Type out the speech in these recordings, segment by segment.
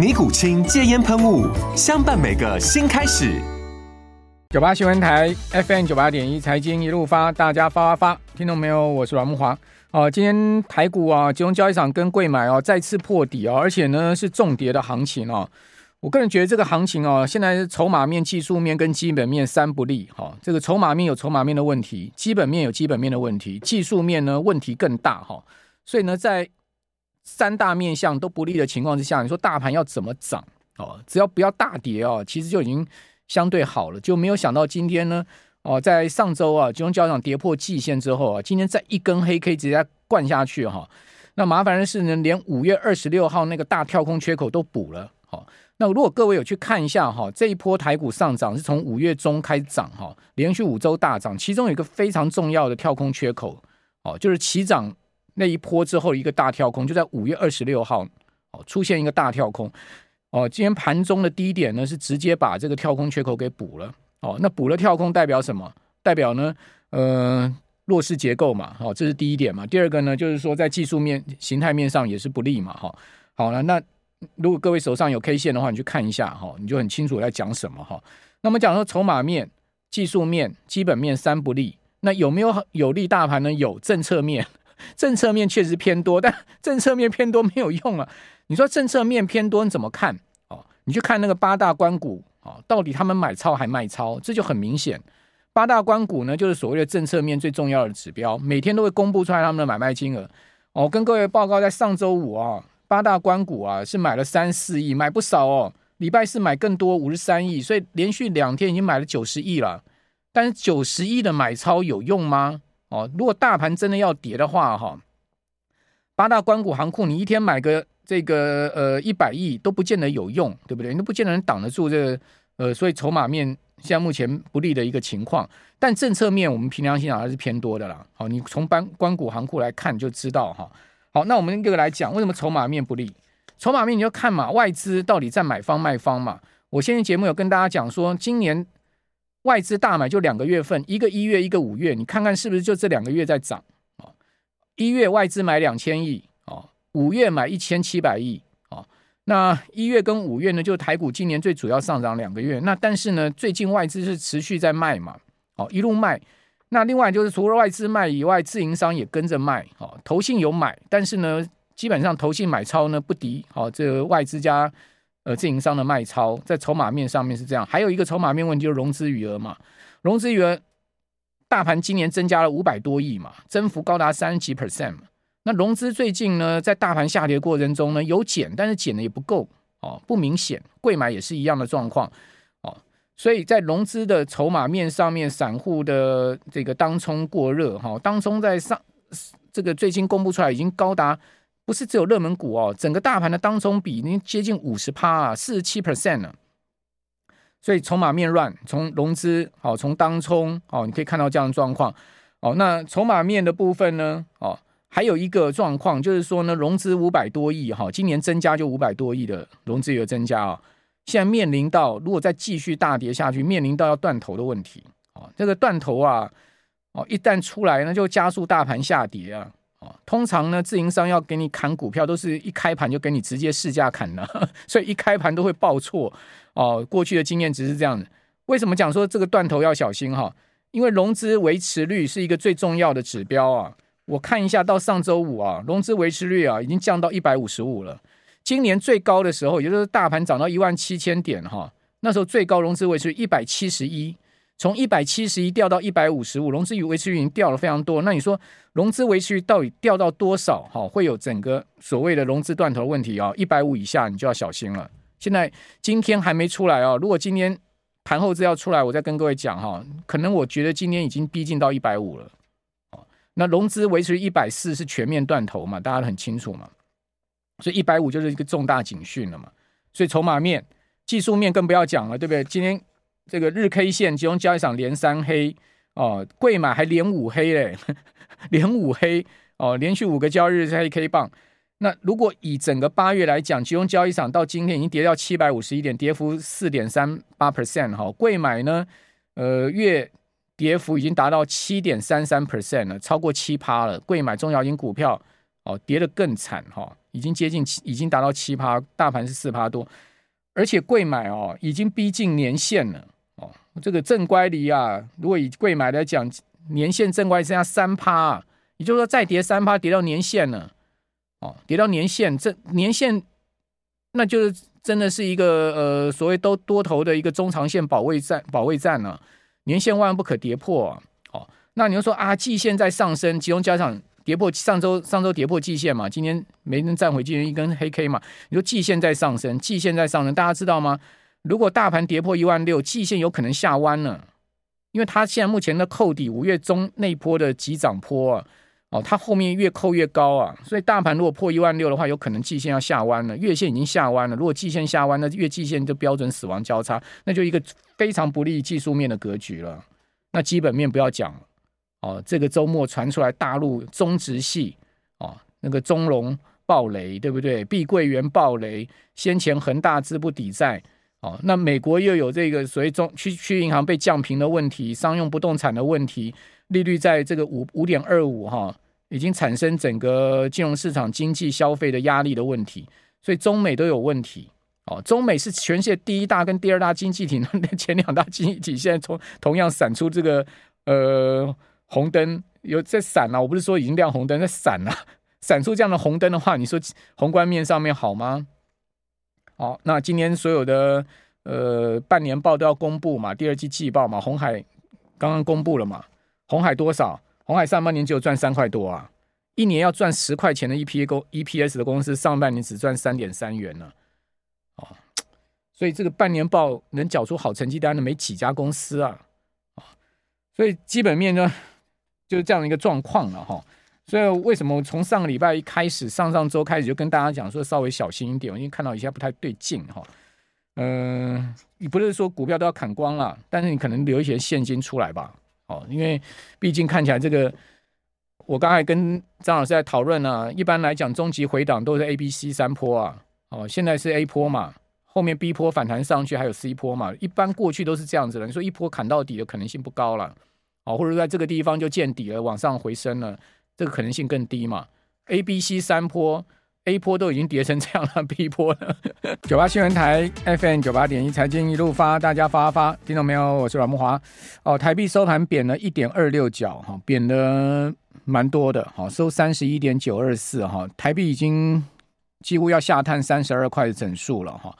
尼古清戒烟喷雾，相伴每个新开始。九八新闻台 FM 九八点一，财经一路发，大家发发发，听懂没有？我是阮木华。哦，今天台股啊，集中交易场跟柜买哦，再次破底哦，而且呢是重跌的行情哦。我个人觉得这个行情哦，现在筹码面、技术面跟基本面三不利哈、这个筹码面有筹码面的问题，基本面有基本面的问题，技术面呢问题更大哈、所以呢，在三大面向都不利的情况之下，你说大盘要怎么涨哦？只要不要大跌哦，其实就已经相对好了。就没有想到今天呢哦，在上周啊，金融交易场跌破季线之后啊，今天再一根黑 K 直接灌下去哈、哦。那麻烦的是呢，连五月二十六号那个大跳空缺口都补了。好、哦，那如果各位有去看一下哈、哦，这一波台股上涨是从五月中开始涨哈、哦，连续五周大涨，其中有一个非常重要的跳空缺口哦，就是起涨。那一波之后一个大跳空，就在五月二十六号哦，出现一个大跳空哦。今天盘中的低点呢，是直接把这个跳空缺口给补了哦。那补了跳空代表什么？代表呢，呃，弱势结构嘛。好、这是第一点嘛。第二个呢，就是说在技术面、形态面上也是不利嘛。哈、好了，那如果各位手上有 K 线的话，你去看一下哈、你就很清楚在讲什么哈、哦。那么讲说筹码面、技术面、基本面三不利，那有没有有利大盘呢？有政策面。政策面确实偏多，但政策面偏多没有用啊！你说政策面偏多，你怎么看？哦，你去看那个八大关股哦，到底他们买超还卖超？这就很明显。八大关股呢，就是所谓的政策面最重要的指标，每天都会公布出来他们的买卖金额。哦，跟各位报告，在上周五啊，八大关股啊是买了三四亿，买不少哦。礼拜四买更多，五十三亿，所以连续两天已经买了九十亿了。但是九十亿的买超有用吗？哦，如果大盘真的要跌的话，哈，八大官股行库，你一天买个这个呃一百亿都不见得有用，对不对？你都不见得能挡得住这个呃，所以筹码面现在目前不利的一个情况，但政策面我们凭良心讲还是偏多的啦。好，你从班官股行库来看就知道哈。好，那我们这个来讲，为什么筹码面不利？筹码面你就看嘛，外资到底在买方卖方嘛。我现在节目有跟大家讲说，今年。外资大买就两个月份，一个一月，一个五月，你看看是不是就这两个月在涨啊？一月外资买两千亿啊，五月买一千七百亿啊。那一月跟五月呢，就台股今年最主要上涨两个月。那但是呢，最近外资是持续在卖嘛，哦，一路卖。那另外就是除了外资卖以外，自营商也跟着卖啊。投信有买，但是呢，基本上投信买超呢不敌哦，这个外资加。呃，自营商的卖超在筹码面上面是这样，还有一个筹码面问题就是融资余额嘛，融资余额，大盘今年增加了五百多亿嘛，增幅高达三十几 percent 嘛。那融资最近呢，在大盘下跌过程中呢，有减，但是减的也不够哦，不明显。贵买也是一样的状况哦，所以在融资的筹码面上面，散户的这个当冲过热哈，当冲在上这个最近公布出来已经高达。不是只有热门股哦，整个大盘的当冲比已经接近五十趴啊，四十七 percent 了。所以筹码面乱，从融资好，从当冲哦，你可以看到这样的状况哦。那筹码面的部分呢？哦，还有一个状况就是说呢，融资五百多亿哈，今年增加就五百多亿的融资有增加啊。现在面临到如果再继续大跌下去，面临到要断头的问题哦。这个断头啊，哦，一旦出来呢，就加速大盘下跌啊。哦通常呢，自营商要给你砍股票，都是一开盘就给你直接市价砍了，所以一开盘都会报错哦。过去的经验值是这样的。为什么讲说这个断头要小心哈？因为融资维持率是一个最重要的指标啊。我看一下，到上周五啊，融资维持率啊已经降到一百五十五了。今年最高的时候，也就是大盘涨到一万七千点哈，那时候最高融资维持率一百七十一，从一百七十一掉到一百五十五，融资与维持率已经掉了非常多。那你说融资维持率到底掉到多少？哈，会有整个所谓的融资断头问题啊！一百五以下你就要小心了。现在今天还没出来啊，如果今天盘后资料出来，我再跟各位讲哈，可能我觉得今天已经逼近到一百五了。那融资维持率一百四是全面断头嘛？大家很清楚嘛。所以一百五就是一个重大警讯了嘛。所以筹码面、技术面更不要讲了，对不对？今天。这个日 K 线集中交易场连三黑哦，贵买还连五黑嘞，连五黑哦，连续五个交易日黑 K 棒。那如果以整个八月来讲，集中交易场到今天已经跌到七百五十一点，跌幅四点三八 percent 哈。贵买呢，呃，月跌幅已经达到七点三三 percent 了，超过七趴了。贵买中小型股票哦，跌得更惨哈，已经接近，已经达到七趴，大盘是四趴多，而且贵买哦，已经逼近年线了。这个正乖离啊，如果以贵买来讲，年线正乖剩下三趴，啊也就是说再跌三趴，跌到年线了，哦，跌到年线，这年线，那就是真的是一个呃所谓都多头的一个中长线保卫战，保卫战了、年线万万不可跌破啊，哦，那你就说啊，季线在上升，集中加上跌破上周上周跌破季线嘛，今天没能站回，今天一根黑 K 嘛，你说季线在上升，季线在上升，大家知道吗？如果大盘跌破一万六，季线有可能下弯了，因为它现在目前的扣底五月中那一波的急涨波啊，哦，它后面越扣越高啊，所以大盘如果破一万六的话，有可能季线要下弯了，月线已经下弯了。如果季线下弯，那月季线就标准死亡交叉，那就一个非常不利技术面的格局了。那基本面不要讲了哦，这个周末传出来大陆中植系哦，那个中龙暴雷，对不对？碧桂园暴雷，先前恒大资不抵债。哦，那美国又有这个所谓中区区银行被降平的问题，商用不动产的问题，利率在这个五五点二五哈，已经产生整个金融市场经济消费的压力的问题，所以中美都有问题。哦，中美是全世界第一大跟第二大经济体，那前两大经济体现在同同样闪出这个呃红灯，有在闪啊，我不是说已经亮红灯，在闪啊，闪出这样的红灯的话，你说宏观面上面好吗？好，那今年所有的呃半年报都要公布嘛，第二季季报嘛，红海刚刚公布了嘛，红海多少？红海上半年只有赚三块多啊，一年要赚十块钱的 EPA 公 EPS 的公司，上半年只赚三点三元呢，哦，所以这个半年报能缴出好成绩单的没几家公司啊，啊，所以基本面呢就是这样的一个状况了哈。所以为什么我从上个礼拜一开始，上上周开始就跟大家讲说稍微小心一点，我已经看到一些不太对劲哈。嗯、你不是说股票都要砍光了，但是你可能留一些现金出来吧。哦，因为毕竟看起来这个，我刚才跟张老师在讨论啊，一般来讲终极回档都是 A、B、C 三波啊。哦，现在是 A 波嘛，后面 B 波反弹上去还有 C 波嘛，一般过去都是这样子的。你说一波砍到底的可能性不高了，哦，或者在这个地方就见底了，往上回升了。这个可能性更低嘛？A、B、C 三波，A 波都已经跌成这样了，B 波了。九八新闻台 FM 九八点一财经一路发，大家发发，听到没有？我是阮木华。哦，台币收盘贬了一点二六角，哈，贬的蛮多的，好，收三十一点九二四，哈，台币已经几乎要下探三十二块的整数了，哈。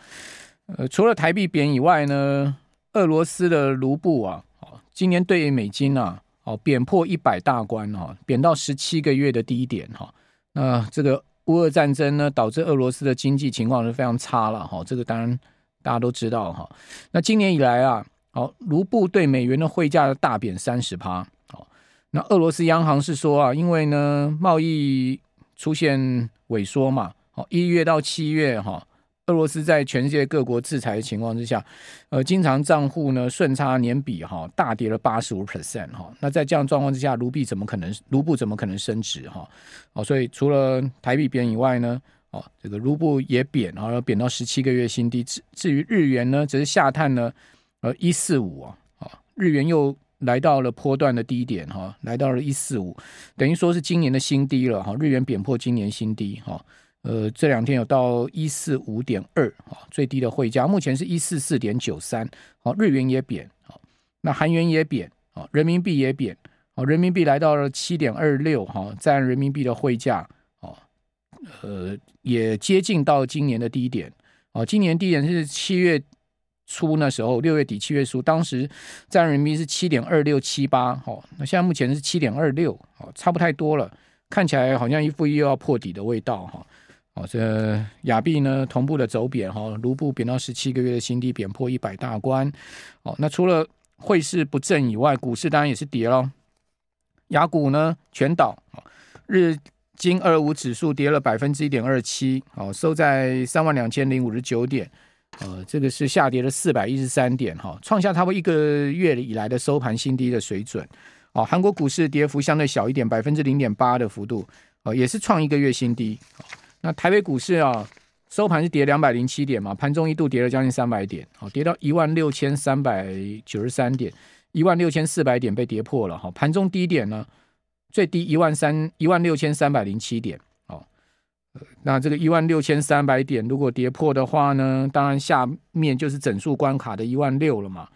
呃，除了台币贬以外呢，俄罗斯的卢布啊，今年对美金啊。哦，贬破一百大关哈，贬到十七个月的低点哈。那这个乌俄战争呢，导致俄罗斯的经济情况是非常差了哈。这个当然大家都知道哈。那今年以来啊，好，卢布对美元的汇价大贬三十趴。好，那俄罗斯央行是说啊，因为呢贸易出现萎缩嘛，好，一月到七月哈。俄罗斯在全世界各国制裁的情况之下，呃，经常账户呢顺差年比哈大跌了八十五 percent 哈。那在这样状况之下，卢币怎么可能卢布怎么可能升值哈？哦，所以除了台币贬以外呢，哦，这个卢布也贬，然后贬到十七个月新低。至至于日元呢，则是下探呢，呃，一四五啊，啊，日元又来到了波段的低点哈，来到了一四五，等于说是今年的新低了哈。日元贬破今年新低哈。呃，这两天有到一四五点二啊，最低的汇价目前是一四四点九三，好，日元也贬，好，那韩元也贬，好，人民币也贬，好，人民币来到了七点二六，哈，占人民币的汇价，哦，呃，也接近到今年的低点，哦，今年低点是七月初那时候，六月底七月初，当时在人民币是七点二六七八，哦，那现在目前是七点二六，哦，差不太多了，看起来好像一副又要破底的味道，哈，这亚币呢同步的走贬，哈，卢布贬到十七个月的新低，贬破一百大关，哦，那除了汇市不振以外，股市当然也是跌咯。亚股呢全倒，日经二五指数跌了百分之一点二七，哦，收在三万两千零五十九点。呃，这个是下跌了四百一十三点哈，创下差不多一个月以来的收盘新低的水准。哦，韩国股市跌幅相对小一点，百分之零点八的幅度，哦，也是创一个月新低。那台北股市啊，收盘是跌两百零七点嘛，盘中一度跌了将近三百点，好，跌到一万六千三百九十三点，一万六千四百点被跌破了哈，盘中低点呢，最低一万三一万六千三百零七点。那这个一万六千三百点，如果跌破的话呢，当然下面就是整数关卡的一万六了嘛。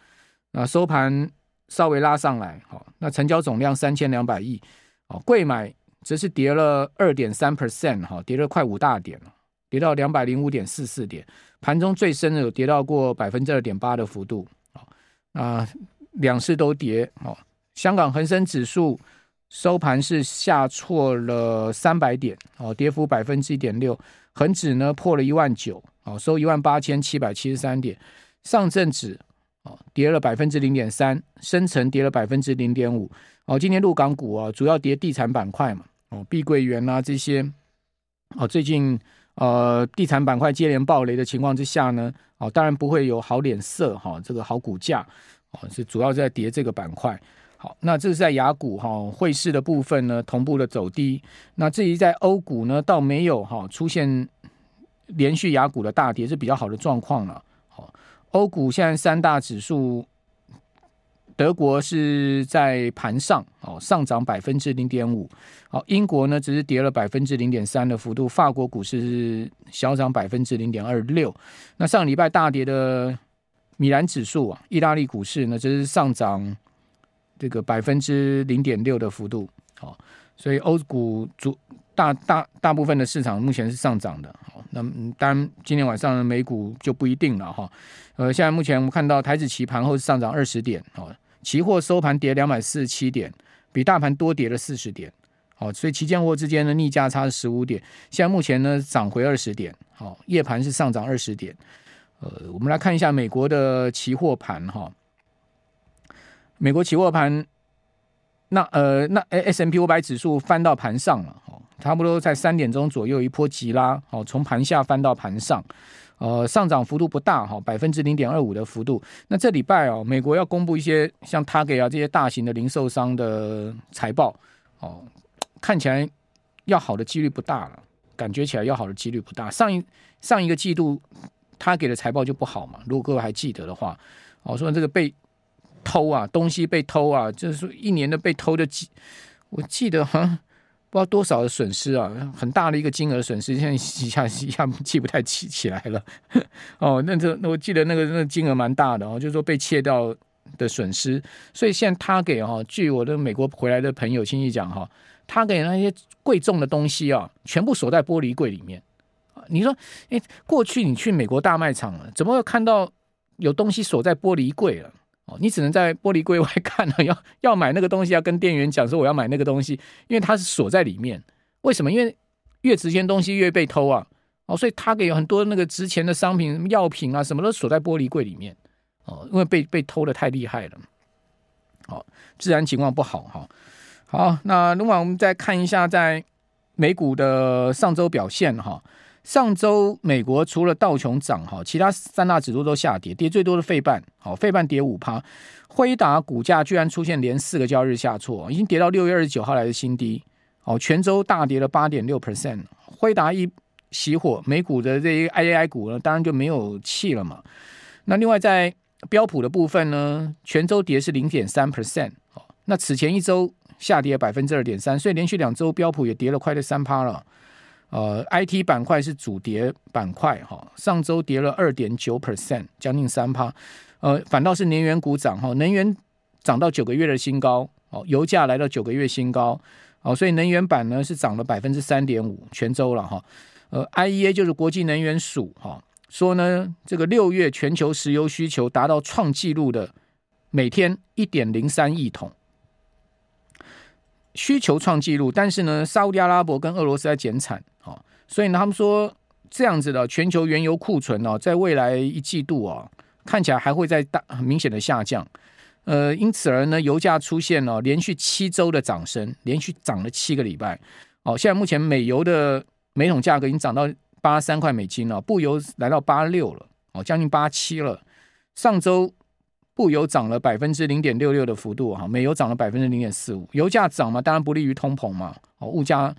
那收盘稍微拉上来，好，那成交总量三千两百亿，哦，贵买则是跌了二点三 percent，哈，跌了快五大点了，跌到两百零五点四四点，盘中最深的有跌到过百分之二点八的幅度，啊，啊两市都跌，哦，香港恒生指数。收盘是下挫了三百点，哦，跌幅百分之一点六。恒指呢破了一万九，哦，收一万八千七百七十三点。上证指哦跌了百分之零点三，深成跌了百分之零点五。哦，今天陆港股啊主要跌地产板块嘛，哦，碧桂园啊这些，哦，最近呃地产板块接连暴雷的情况之下呢，哦，当然不会有好脸色哈，这个好股价哦是主要在跌这个板块。好，那这是在雅股哈汇市的部分呢，同步的走低。那至于在欧股呢，倒没有哈出现连续雅股的大跌，是比较好的状况了。好，欧股现在三大指数，德国是在盘上哦，上涨百分之零点五。好，英国呢只是跌了百分之零点三的幅度，法国股市是小涨百分之零点二六。那上礼拜大跌的米兰指数啊，意大利股市呢则是上涨。这个百分之零点六的幅度，好，所以欧股主大大大部分的市场目前是上涨的，好，那当然今天晚上的美股就不一定了哈，呃，现在目前我们看到台指期盘后是上涨二十点，哦，期货收盘跌两百四十七点，比大盘多跌了四十点，好，所以期现货之间的逆价差是十五点，现在目前呢涨回二十点，好，夜盘是上涨二十点，呃，我们来看一下美国的期货盘哈。美国期货盘，那呃，那 S M P 五百指数翻到盘上了，哦，差不多在三点钟左右一波急拉，哦，从盘下翻到盘上，呃，上涨幅度不大，哈，百分之零点二五的幅度。那这礼拜哦，美国要公布一些像 Target 啊这些大型的零售商的财报，哦，看起来要好的几率不大了，感觉起来要好的几率不大。上一上一个季度 Target 的财报就不好嘛，如果各位还记得的话，哦，说这个被。偷啊，东西被偷啊，就是说一年的被偷的几，我记得好像不知道多少的损失啊，很大的一个金额损失，现在一下一下记不太起起来了。哦，那这我记得那个那金额蛮大的哦，就是说被窃掉的损失。所以现在他给哈，据我的美国回来的朋友亲戚讲哈，他给那些贵重的东西啊，全部锁在玻璃柜里面。你说，哎，过去你去美国大卖场了，怎么会看到有东西锁在玻璃柜了？哦，你只能在玻璃柜外 看了，要要买那个东西，要跟店员讲说我要买那个东西，因为它是锁在里面。为什么？因为越值钱东西越被偷啊！哦，所以他给很多那个值钱的商品、药品啊，什么都锁在玻璃柜里面。哦，因为被被偷的太厉害了。哦，治安情况不好哈。好，那另外我们再看一下在美股的上周表现哈。上周美国除了道琼涨哈，其他三大指数都下跌，跌最多的费半，好，费半跌五趴，辉达股价居然出现连四个交易日下挫，已经跌到六月二十九号来的新低，哦，全周大跌了八点六 percent，辉达一熄火，美股的这些 AI 股呢，当然就没有气了嘛。那另外在标普的部分呢，全周跌是零点三 percent，哦，那此前一周下跌百分之二点三，所以连续两周标普也跌了快的三趴了。呃，IT 板块是主跌板块哈，上周跌了二点九 percent，将近三趴。呃，反倒是能源股涨哈，能源涨到九个月的新高哦，油价来到九个月新高哦，所以能源板呢是涨了百分之三点五，全周了哈。呃，IEA 就是国际能源署哈，说呢，这个六月全球石油需求达到创纪录的每天一点零三亿桶，需求创纪录，但是呢，沙乌地阿拉伯跟俄罗斯在减产，所以呢，他们说这样子的全球原油库存哦，在未来一季度啊，看起来还会再大很明显的下降。呃，因此而呢，油价出现了连续七周的涨升，连续涨了七个礼拜。哦，现在目前美油的每桶价格已经涨到八十三块美金了，布油来到八六了，哦，将近八七了。上周布油涨了百分之零点六六的幅度，哈，美油涨了百分之零点四五。油价涨嘛，当然不利于通膨嘛，哦，物价，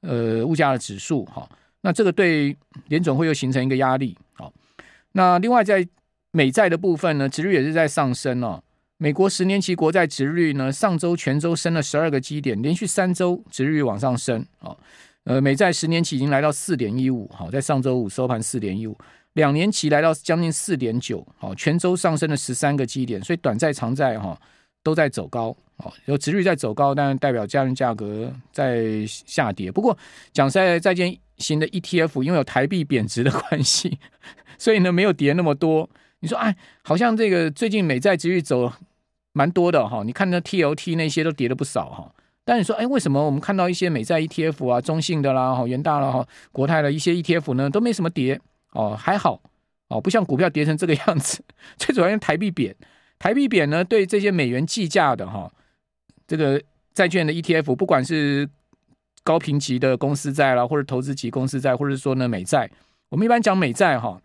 呃，物价的指数，哈，那这个对联准会又形成一个压力，好，那另外在美债的部分呢，殖率也是在上升哦。美国十年期国债殖率呢，上周全周升了十二个基点，连续三周殖率往上升啊。呃，美债十年期已经来到四点一五，好，在上周五收盘四点一五，两年期来到将近四点九，好，全周上升了十三个基点，所以短债长债哈都在走高，哦，有殖率在走高，但代表家人价格在下跌。不过讲实在，债券型的 ETF 因为有台币贬值的关系，所以呢没有跌那么多。你说哎，好像这个最近美债殖率走。蛮多的哈，你看那 TLT 那些都跌了不少哈。但你说，哎，为什么我们看到一些美债 ETF 啊，中性的啦，哈，元大啦，哈，国泰的一些 ETF 呢，都没什么跌哦，还好哦，不像股票跌成这个样子。最主要是台币贬，台币贬呢，对这些美元计价的哈，这个债券的 ETF，不管是高评级的公司债啦，或者投资级公司债，或者说呢美债，我们一般讲美债哈，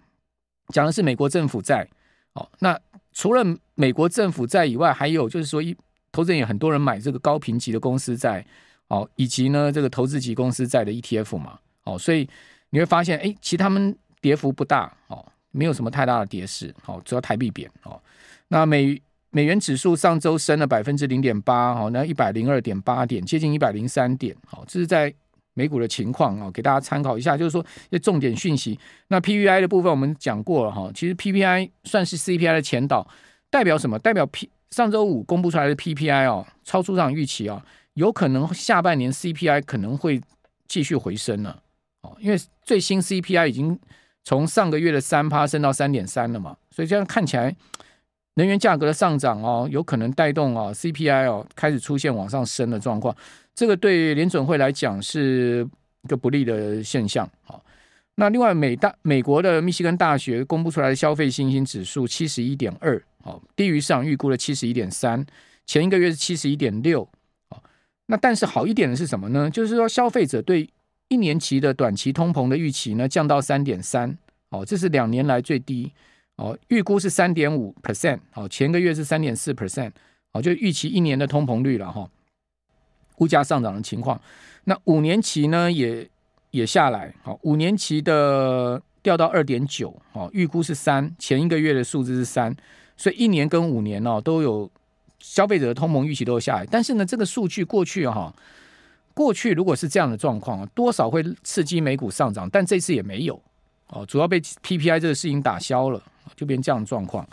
讲的是美国政府债。哦，那除了美国政府债以外，还有就是说，一投资人也很多人买这个高评级的公司债，哦，以及呢这个投资级公司债的 ETF 嘛，哦，所以你会发现，哎，其实他们跌幅不大，哦，没有什么太大的跌势，哦，主要台币贬，哦，那美美元指数上周升了百分之零点八，好，那一百零二点八点，接近一百零三点，好，这是在。美股的情况啊，给大家参考一下，就是说一些重点讯息。那 PPI 的部分我们讲过了哈，其实 PPI 算是 CPI 的前导，代表什么？代表 P 上周五公布出来的 PPI 哦，超出市场预期啊，有可能下半年 CPI 可能会继续回升了哦，因为最新 CPI 已经从上个月的三趴升到三点三了嘛，所以这样看起来，能源价格的上涨哦，有可能带动啊 CPI 哦开始出现往上升的状况。这个对联准会来讲是一个不利的现象。好，那另外美大美国的密西根大学公布出来的消费信心指数七十一点二，好，低于市场预估的七十一点三，前一个月是七十一点六。好，那但是好一点的是什么呢？就是说消费者对一年期的短期通膨的预期呢降到三点三，哦，这是两年来最低。哦，预估是三点五 percent，好，前个月是三点四 percent，好，就预期一年的通膨率了哈。物价上涨的情况，那五年期呢也也下来，好，五年期的掉到二点九，好，预估是三，前一个月的数字是三，所以一年跟五年哦都有消费者的通膨预期都有下来，但是呢，这个数据过去哈，过去如果是这样的状况，多少会刺激美股上涨，但这次也没有，哦，主要被 PPI 这个事情打消了，就变这样状况。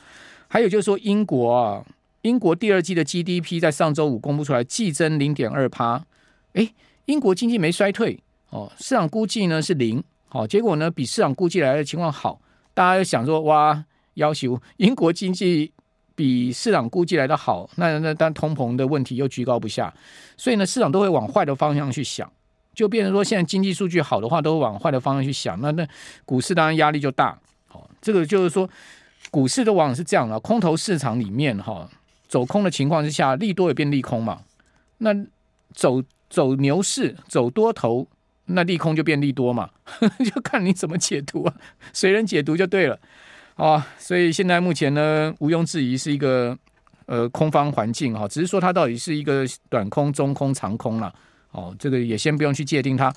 还有就是说英国啊。英国第二季的 GDP 在上周五公布出来，季增零点二趴。哎，英国经济没衰退哦，市场估计呢是零。好，结果呢比市场估计来的情况好，大家想说哇，要求 英国经济比市场估计来的好，那那但通膨的问题又居高不下，所以呢市场都会往坏的方向去想，就变成说现在经济数据好的话，都往坏的方向去想，那那股市当然压力就大。好，这个就是说股市都往往是这样的，空头市场里面哈。走空的情况之下，利多也变利空嘛。那走走牛市，走多头，那利空就变利多嘛。就看你怎么解读啊，随人解读就对了啊。所以现在目前呢，毋庸置疑是一个呃空方环境哈。只是说它到底是一个短空、中空、长空了。哦，这个也先不用去界定它。